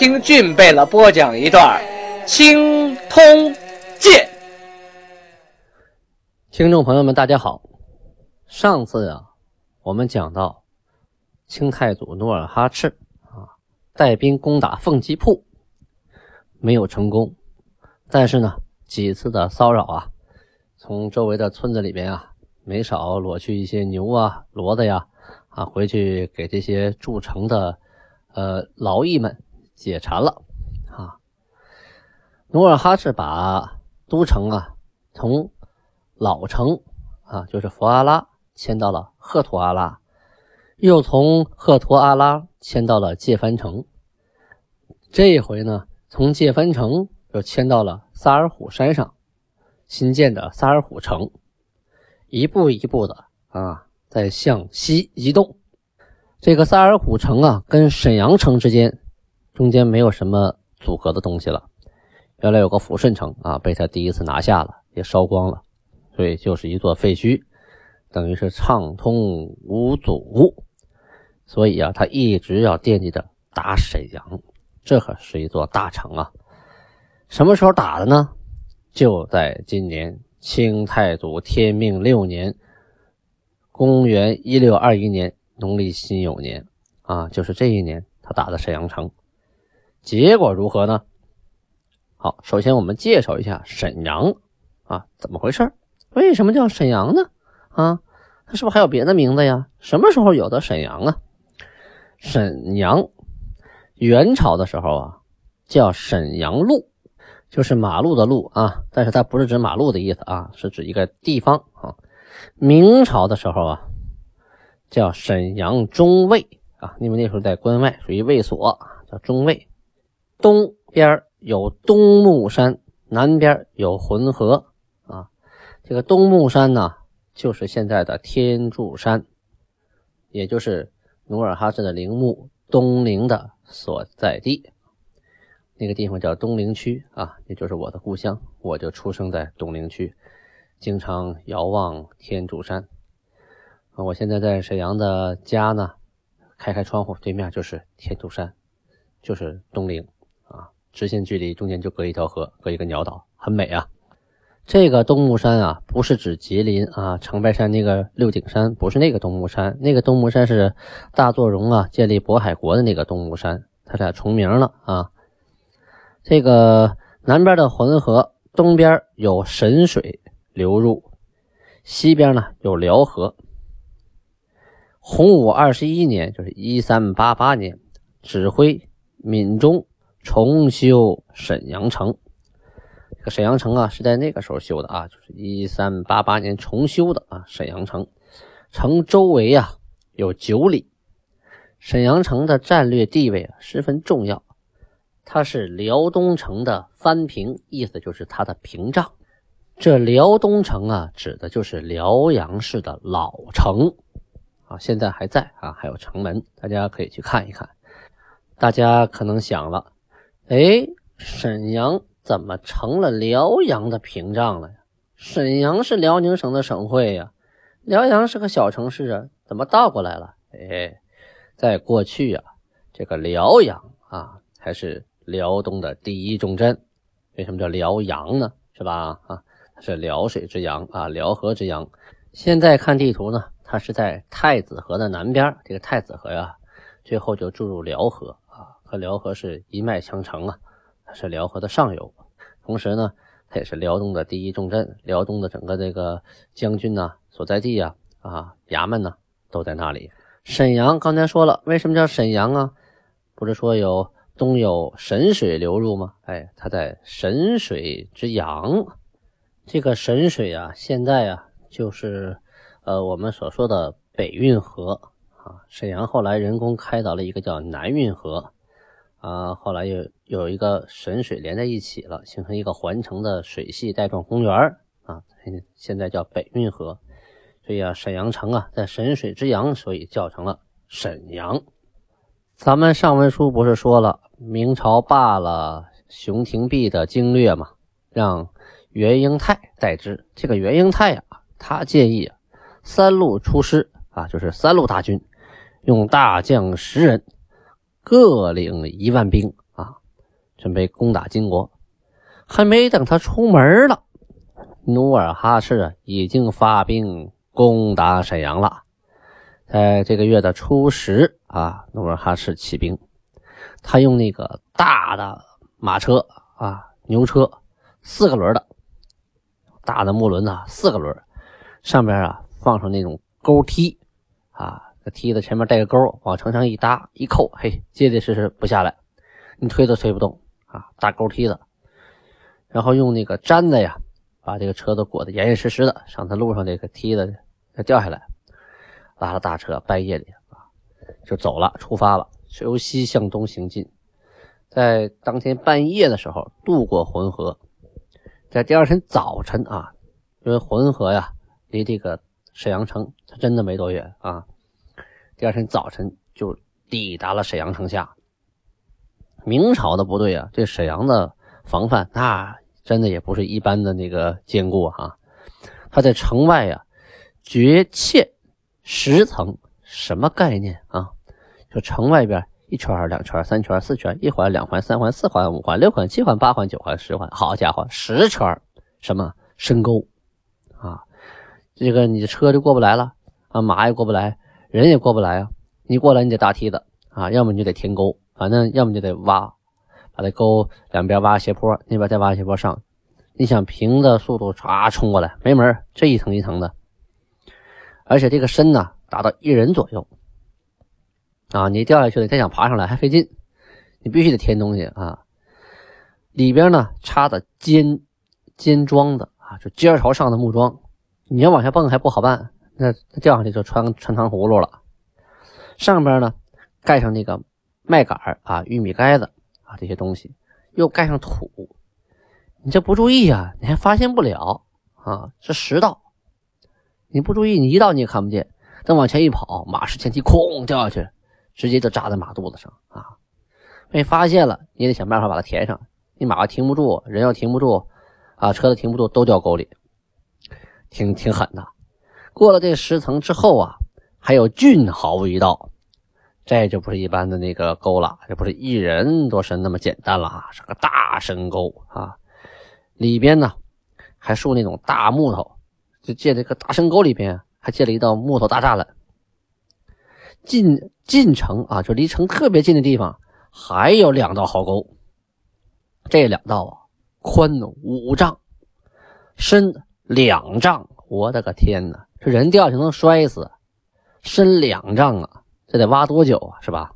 听俊贝勒播讲一段《青通剑》。听众朋友们，大家好。上次啊，我们讲到清太祖努尔哈赤啊，带兵攻打凤吉铺，没有成功。但是呢，几次的骚扰啊，从周围的村子里边啊，没少裸去一些牛啊、骡子呀，啊，回去给这些筑城的。呃，劳役们解馋了啊！努尔哈赤把都城啊从老城啊，就是佛阿拉迁到了赫图阿拉，又从赫图阿拉迁到了界藩城。这一回呢，从界藩城又迁到了萨尔虎山上新建的萨尔虎城，一步一步的啊，在向西移动。这个萨尔虎城啊，跟沈阳城之间中间没有什么阻隔的东西了。原来有个抚顺城啊，被他第一次拿下了，也烧光了，所以就是一座废墟，等于是畅通无阻。所以啊，他一直要惦记着打沈阳，这可是一座大城啊。什么时候打的呢？就在今年清太祖天命六年，公元一六二一年。农历辛酉年啊，就是这一年，他打的沈阳城，结果如何呢？好，首先我们介绍一下沈阳啊，怎么回事？为什么叫沈阳呢？啊，它是不是还有别的名字呀？什么时候有的沈阳啊？沈阳，元朝的时候啊，叫沈阳路，就是马路的路啊，但是它不是指马路的意思啊，是指一个地方啊。明朝的时候啊。叫沈阳中卫啊，因为那时候在关外，属于卫所，叫中卫。东边有东木山，南边有浑河啊。这个东木山呢，就是现在的天柱山，也就是努尔哈赤的陵墓东陵的所在地。那个地方叫东陵区啊，也就是我的故乡，我就出生在东陵区，经常遥望天柱山。我现在在沈阳的家呢，开开窗户，对面就是天柱山，就是东陵，直线距离中间就隔一条河，隔一个鸟岛，很美啊。这个东木山啊，不是指吉林啊长白山那个六顶山，不是那个东木山，那个东木山是大作荣啊建立渤海国的那个东木山，他俩重名了啊。这个南边的浑河，东边有神水流入，西边呢有辽河。洪武二十一年，就是一三八八年，指挥闽中重修沈阳城。这个沈阳城啊，是在那个时候修的啊，就是一三八八年重修的啊。沈阳城城周围啊有九里，沈阳城的战略地位啊十分重要，它是辽东城的藩屏，意思就是它的屏障。这辽东城啊，指的就是辽阳市的老城。啊，现在还在啊，还有城门，大家可以去看一看。大家可能想了，哎，沈阳怎么成了辽阳的屏障了呀？沈阳是辽宁省的省会呀，辽阳是个小城市啊，怎么倒过来了？哎，在过去啊，这个辽阳啊，才是辽东的第一重镇。为什么叫辽阳呢？是吧？啊，它是辽水之阳啊，辽河之阳。现在看地图呢。它是在太子河的南边，这个太子河呀，最后就注入辽河，和辽河是一脉相承啊，它是辽河的上游。同时呢，它也是辽东的第一重镇，辽东的整个这个将军呐所在地呀，啊，衙门呢都在那里。沈阳刚才说了，为什么叫沈阳啊？不是说有东有神水流入吗？哎，它在神水之阳。这个神水啊，现在啊，就是。呃，我们所说的北运河啊，沈阳后来人工开凿了一个叫南运河，啊，后来又有一个沈水连在一起了，形成一个环城的水系带状公园啊，现在叫北运河。所以啊，沈阳城啊，在沈水之阳，所以叫成了沈阳。咱们上文书不是说了，明朝罢了熊廷弼的经略嘛，让袁英泰代之。这个袁英泰啊，他建议啊，三路出师啊，就是三路大军，用大将十人，各领一万兵啊，准备攻打金国。还没等他出门了，努尔哈赤已经发兵。攻打沈阳了，在这个月的初十啊，努尔哈赤起兵，他用那个大的马车啊，牛车，四个轮的，大的木轮呐，四个轮，上边啊放上那种钩梯啊，梯子前面带个钩，往城上一搭一扣，嘿，结结实实不下来，你推都推不动啊，大钩梯子，然后用那个毡子呀。把这个车都裹得严严实实的，上他路上这个梯子要掉下来，拉了大车，半夜里啊就走了，出发了，由西向东行进，在当天半夜的时候渡过浑河，在第二天早晨啊，因为浑河呀离这个沈阳城它真的没多远啊，第二天早晨就抵达了沈阳城下。明朝的部队啊，这沈阳的防范那。真的也不是一般的那个坚固哈，他在城外呀，绝堑十层，什么概念啊？就城外边一圈、两圈、三圈、四圈，一环、两环、三环、四环、五环、六环、七环、八环、九环、十环，好家伙，十圈什么深沟啊？这个你的车就过不来了啊，马也过不来，人也过不来啊。你过来你得搭梯子啊，要么你就得填沟，反正要么就得挖。把这沟两边挖斜坡，那边再挖斜坡上。你想平的速度唰冲过来，没门这一层一层的，而且这个深呢达到一人左右啊！你掉下去了，再想爬上来还费劲。你必须得填东西啊！里边呢插的尖尖桩的啊，就尖朝上的木桩。你要往下蹦还不好办，那掉下去就穿穿糖葫芦了。上边呢盖上那个麦秆啊，玉米杆子。啊，这些东西又盖上土，你这不注意啊，你还发现不了啊。是石道，你不注意，你一道你也看不见。等往前一跑，马失前蹄，哐掉下去，直接就扎在马肚子上啊。被发现了，你得想办法把它填上。你马要停不住，人要停不住，啊，车子停不住，都掉沟里，挺挺狠的。过了这十层之后啊，还有俊豪一道。这就不是一般的那个沟了，这不是一人多深那么简单了啊，是个大深沟啊！里边呢还竖那种大木头，就建这个大深沟里边还建了一道木头大栅栏。进进城啊，就离城特别近的地方还有两道壕沟，这两道啊宽五丈，深两丈，我的个天哪，这人掉下去能摔死，深两丈啊！这得挖多久啊，是吧？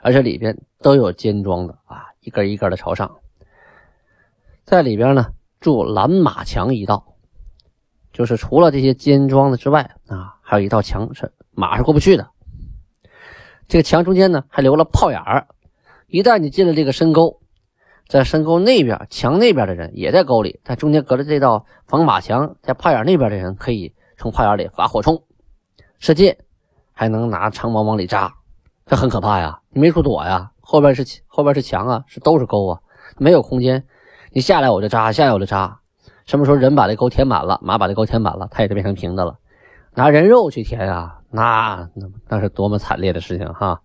而且里边都有尖桩的啊，一根一根的朝上。在里边呢，筑拦马墙一道，就是除了这些尖桩的之外啊，还有一道墙是马是过不去的。这个墙中间呢，还留了炮眼儿，一旦你进了这个深沟，在深沟那边墙那边的人也在沟里，但中间隔着这道防马墙，在炮眼那边的人可以从炮眼里发火冲、射箭。还能拿长矛往里扎，这很可怕呀！你没处躲呀，后边是后边是墙啊，是都是沟啊，没有空间。你下来我就扎，下来我就扎。什么时候人把这沟填满了，马把这沟填满了，它也就变成平的了。拿人肉去填啊，那那那是多么惨烈的事情哈！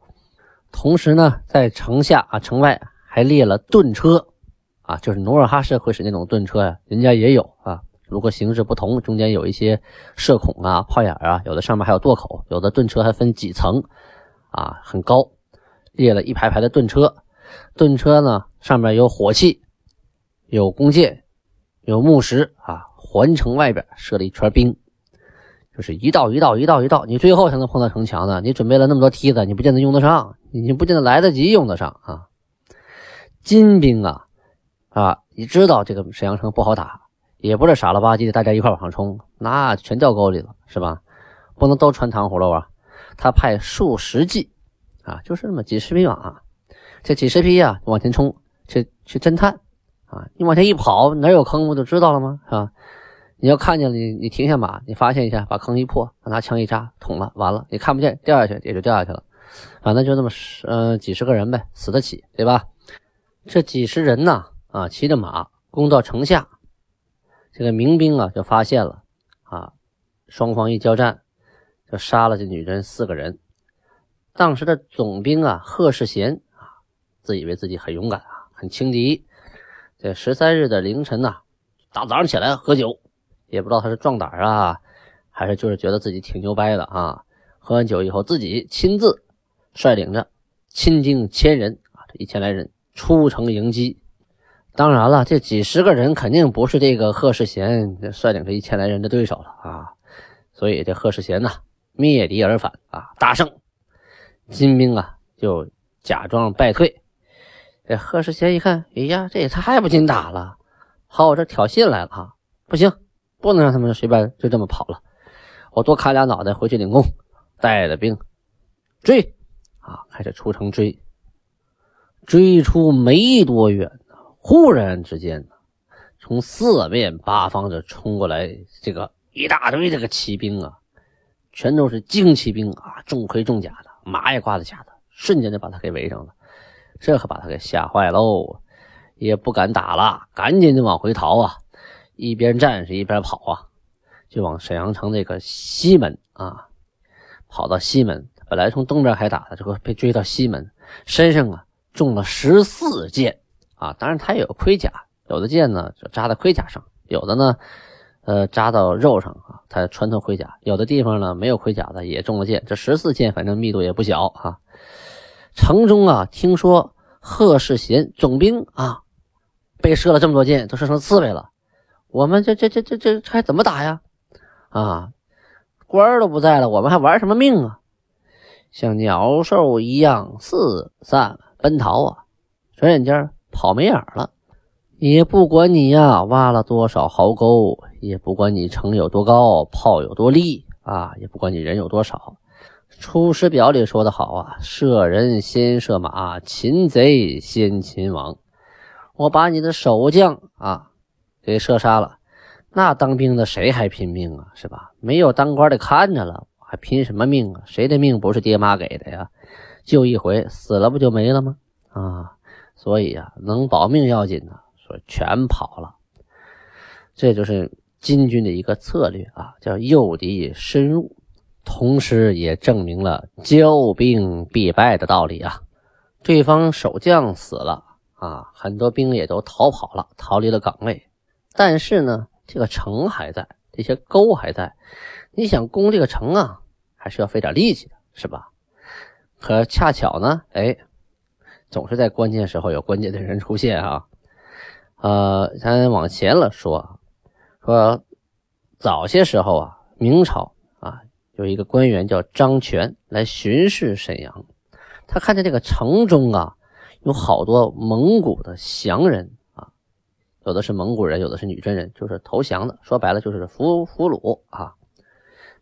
同时呢，在城下啊城外还列了盾车啊，就是努尔哈赤会使那种盾车呀，人家也有啊。如果形式不同，中间有一些射孔啊、炮眼啊，有的上面还有垛口，有的盾车还分几层，啊，很高，列了一排排的盾车。盾车呢，上面有火器，有弓箭，有木石啊。环城外边设了一圈兵，就是一道一道一道一道，你最后才能碰到城墙呢。你准备了那么多梯子，你不见得用得上，你不见得来得及用得上啊。金兵啊，啊，你知道这个沈阳城不好打。也不是傻了吧唧的，大家一块往上冲，那全掉沟里了，是吧？不能都穿糖葫芦啊！他派数十骑，啊，就是那么几十匹马，这几十匹呀往前冲，去去侦探啊！你往前一跑，哪有坑不就知道了吗？是吧？你要看见了，你你停下马，你发现一下，把坑一破，拿枪一扎，捅了，完了，你看不见，掉下去也就掉下去了。反正就那么十呃几十个人呗，死得起，对吧？这几十人呢，啊，骑着马攻到城下，这个民兵啊就发现了，啊，双方一交战，就杀了这女人四个人。当时的总兵啊，贺世贤啊，自以为自己很勇敢啊，很轻敌。这十三日的凌晨呐，大早上起来喝酒。也不知道他是壮胆啊，还是就是觉得自己挺牛掰的啊。喝完酒以后，自己亲自率领着亲兵千人啊，这一千来人出城迎击。当然了，这几十个人肯定不是这个贺世贤率领这一千来人的对手了啊。所以这贺世贤呐，灭敌而返啊，大胜。金兵啊，就假装败退。这贺世贤一看，哎呀，这也太不经打了，跑我这挑衅来了啊，不行。不能让他们随便就这么跑了，我多砍俩脑袋回去领功，带着兵追啊，开始出城追，追出没多远，忽然之间，从四面八方的冲过来这个一大堆这个骑兵啊，全都是精骑兵啊，重盔重甲的，马也挂着甲的，瞬间就把他给围上了，这可把他给吓坏喽，也不敢打了，赶紧就往回逃啊。一边战士一边跑啊，就往沈阳城这个西门啊，跑到西门。本来从东边开打的，这个被追到西门，身上啊中了十四箭啊。当然他也有盔甲，有的箭呢就扎在盔甲上，有的呢呃扎到肉上啊。他穿透盔甲，有的地方呢没有盔甲的也中了箭。这十四箭反正密度也不小啊。城中啊，听说贺世贤总兵啊被射了这么多箭，都射成刺猬了。我们这这这这这还怎么打呀？啊，官都不在了，我们还玩什么命啊？像鸟兽一样四散奔逃啊！转眼间跑没影了，也不管你呀挖了多少壕沟，也不管你城有多高，炮有多利啊，也不管你人有多少。《出师表》里说的好啊：“射人先射马，擒贼先擒王。”我把你的守将啊。给射杀了，那当兵的谁还拼命啊？是吧？没有当官的看着了，还拼什么命啊？谁的命不是爹妈给的呀？就一回死了不就没了吗？啊！所以啊，能保命要紧呐，说全跑了。这就是金军的一个策略啊，叫诱敌深入，同时也证明了骄兵必败的道理啊。对方守将死了啊，很多兵也都逃跑了，逃离了岗位。但是呢，这个城还在，这些沟还在。你想攻这个城啊，还是要费点力气的，是吧？可恰巧呢，哎，总是在关键时候有关键的人出现啊。呃，咱往前了说，说早些时候啊，明朝啊，有一个官员叫张全来巡视沈阳，他看见这个城中啊，有好多蒙古的降人啊。有的是蒙古人，有的是女真人，就是投降的。说白了就是俘俘虏啊，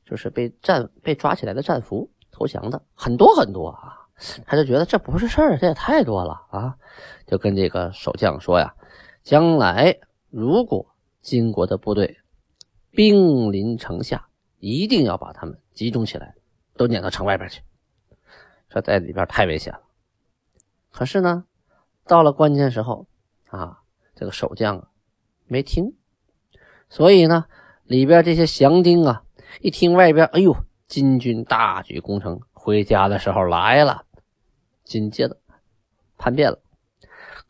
就是被战被抓起来的战俘，投降的很多很多啊。他就觉得这不是事儿，这也太多了啊，就跟这个守将说呀：“将来如果金国的部队兵临城下，一定要把他们集中起来，都撵到城外边去。这在里边太危险了。可是呢，到了关键时候啊。”这个守将，没听，所以呢，里边这些降兵啊，一听外边，哎呦，金军大举攻城，回家的时候来了，紧接着叛变了，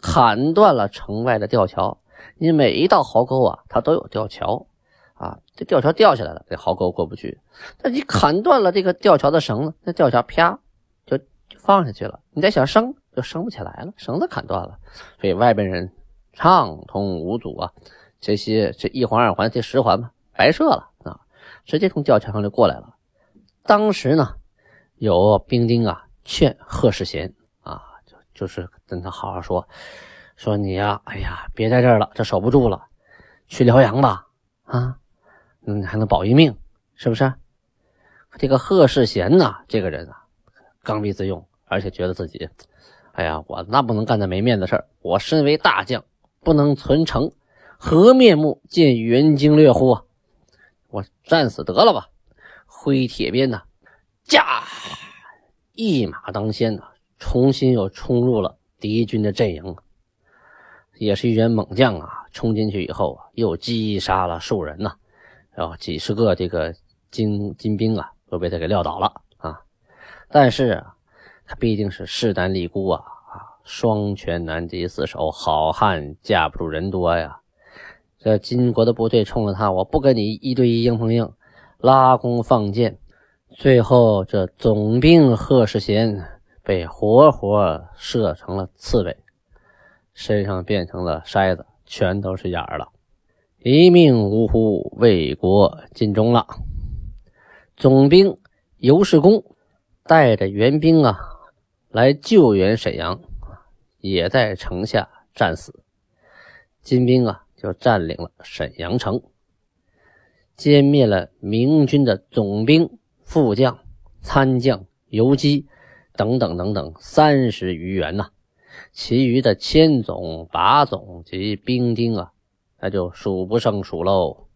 砍断了城外的吊桥。你每一道壕沟啊，它都有吊桥啊，这吊桥掉下来了，这壕沟过不去。那你砍断了这个吊桥的绳子，那吊桥啪就就放下去了。你再想升，就升不起来了，绳子砍断了，所以外边人。畅通无阻啊！这些这一环二环这十环嘛，白设了啊，直接从吊桥上就过来了。当时呢，有兵丁啊劝贺世贤啊，就就是跟他好好说，说你呀，哎呀，别在这儿了，这守不住了，去辽阳吧，啊，嗯，还能保一命，是不是？这个贺世贤呐，这个人啊，刚愎自用，而且觉得自己，哎呀，我那不能干那没面子事儿。我身为大将，不能存诚，何面目见援京略乎？我战死得了吧！挥铁鞭呐，驾，一马当先呐，重新又冲入了敌军的阵营。也是一员猛将啊！冲进去以后啊，又击杀了数人呐，然后几十个这个金金兵啊，都被他给撂倒了啊。但是，他毕竟是势单力孤啊啊，双拳难敌四手，好汉架不住人多呀。这金国的部队冲着他，我不跟你一对一硬碰硬，拉弓放箭，最后这总兵贺世贤被活活射成了刺猬。身上变成了筛子，全都是眼儿了，一命呜呼，为国尽忠了。总兵尤世公带着援兵啊来救援沈阳，也在城下战死。金兵啊就占领了沈阳城，歼灭了明军的总兵、副将、参将、游击等等等等三十余员呐。其余的千总、把总及兵丁啊，那就数不胜数喽。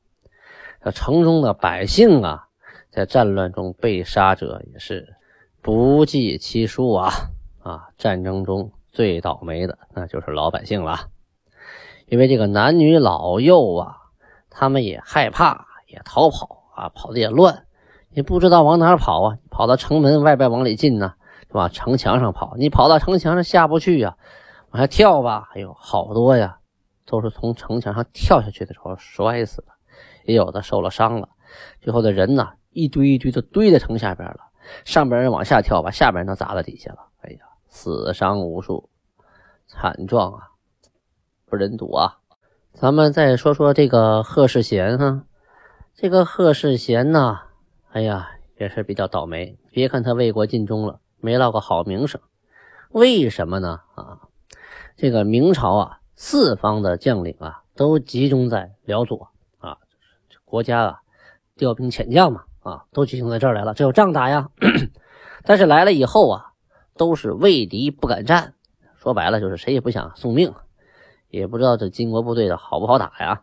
这城中的百姓啊，在战乱中被杀者也是不计其数啊！啊，战争中最倒霉的那就是老百姓了，因为这个男女老幼啊，他们也害怕，也逃跑啊，跑的也乱，也不知道往哪儿跑啊，跑到城门外边往里进呢。往城墙上跑，你跑到城墙上下不去呀，往下跳吧。哎呦，好多呀，都是从城墙上跳下去的时候摔死的，也有的受了伤了。最后的人呢，一堆一堆的堆在城下边了。上边人往下跳，把下边人都砸到底下了。哎呀，死伤无数，惨状啊，不忍睹啊。咱们再说说这个贺世贤哈，这个贺世贤呢，哎呀，也是比较倒霉。别看他为国尽忠了。没落个好名声，为什么呢？啊，这个明朝啊，四方的将领啊，都集中在辽左啊，国家啊，调兵遣将嘛，啊，都集中在这儿来了，这有仗打呀。但是来了以后啊，都是畏敌不敢战，说白了就是谁也不想送命，也不知道这金国部队的好不好打呀。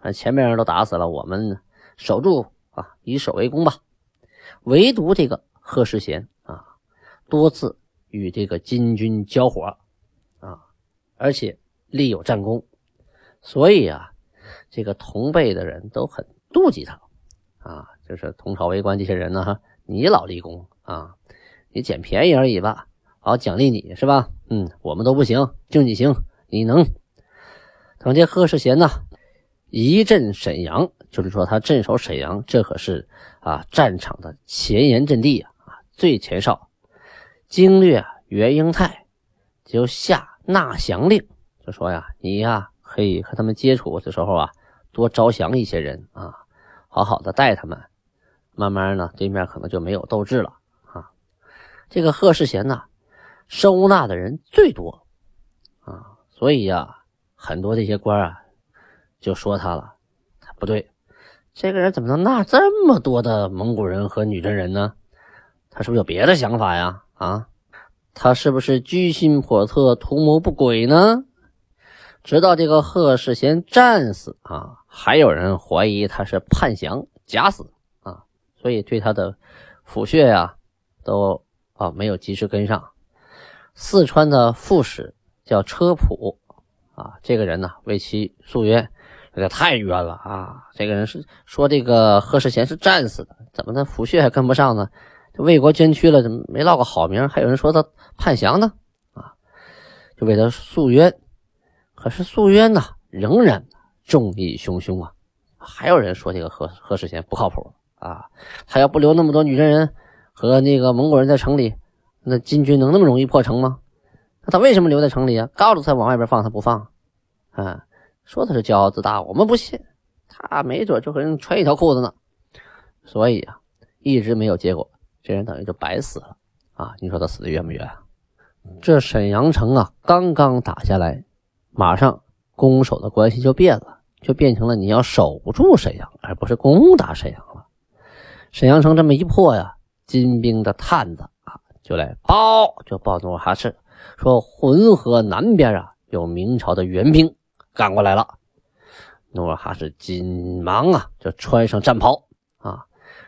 反正前面人都打死了，我们守住啊，以守为攻吧。唯独这个贺世贤啊。多次与这个金军交火啊，而且立有战功，所以啊，这个同辈的人都很妒忌他啊。就是同朝为官这些人呢，你老立功啊，你捡便宜而已吧，好奖励你是吧？嗯，我们都不行，就你行，你能。等这贺世贤呢，一镇沈阳，就是说他镇守沈阳，这可是啊战场的前沿阵地啊，最前哨。经略袁英泰就下纳降令，就说呀，你呀可以和他们接触的时候啊，多招降一些人啊，好好的带他们，慢慢呢，对面可能就没有斗志了啊。这个贺世贤呢，收纳的人最多啊，所以呀，很多这些官啊就说他了，不对，这个人怎么能纳这么多的蒙古人和女真人呢？他是不是有别的想法呀？啊，他是不是居心叵测、图谋不轨呢？直到这个贺世贤战死啊，还有人怀疑他是叛降假死啊，所以对他的抚恤呀，都啊没有及时跟上。四川的副使叫车普啊，这个人呢为其诉冤，这个太冤了啊！这个人是说这个贺世贤是战死的，怎么的抚恤还跟不上呢？为国捐躯了，怎么没落个好名？还有人说他叛降呢，啊，就为他诉冤。可是诉冤呢，仍然众议汹汹啊。还有人说这个何何世贤不靠谱啊，他要不留那么多女真人和那个蒙古人在城里，那金军能那么容易破城吗？那他为什么留在城里啊？告诉他往外边放，他不放啊，说他是骄傲自大，我们不信，他没准就和人穿一条裤子呢。所以啊，一直没有结果。这人等于就白死了啊！你说他死的冤不冤？这沈阳城啊，刚刚打下来，马上攻守的关系就变了，就变成了你要守住沈阳，而不是攻打沈阳了。沈阳城这么一破呀，金兵的探子啊，就来报，就报努尔哈赤说浑河南边啊有明朝的援兵赶过来了。努尔哈赤紧忙啊就穿上战袍啊，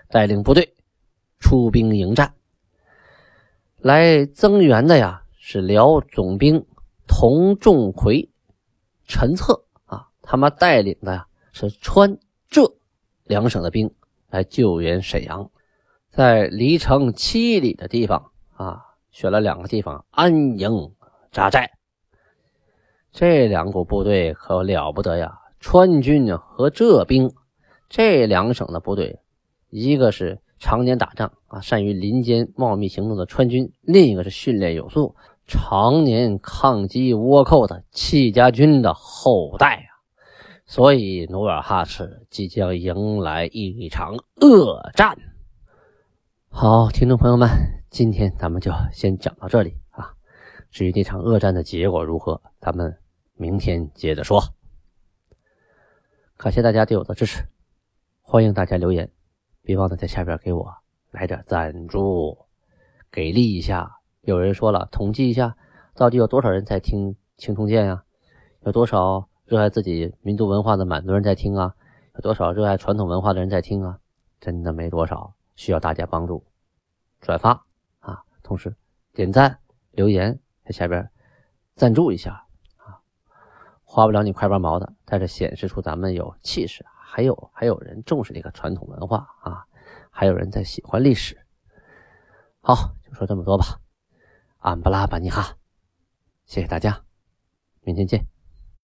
带领部队出兵迎战。来增援的呀是辽总兵童仲奎、陈策啊，他们带领的呀是川浙两省的兵来救援沈阳，在离城七里的地方啊。选了两个地方安营扎寨，这两股部队可了不得呀！川军和浙兵这两省的部队，一个是常年打仗啊，善于林间茂密行动的川军，另一个是训练有素、常年抗击倭寇的戚家军的后代啊。所以努尔哈赤即将迎来一场恶战。好，听众朋友们。今天咱们就先讲到这里啊。至于那场恶战的结果如何，咱们明天接着说。感谢大家对我的支持，欢迎大家留言，别忘了在下边给我来点赞助，给力一下。有人说了，统计一下，到底有多少人在听《青铜剑》呀？有多少热爱自己民族文化的满族人在听啊？有多少热爱传统文化的人在听啊？真的没多少，需要大家帮助，转发啊。同时，点赞、留言在下边赞助一下，花不了你块八毛的，但是显示出咱们有气势，还有还有人重视这个传统文化啊，还有人在喜欢历史。好，就说这么多吧，安布拉巴尼哈，谢谢大家，明天见。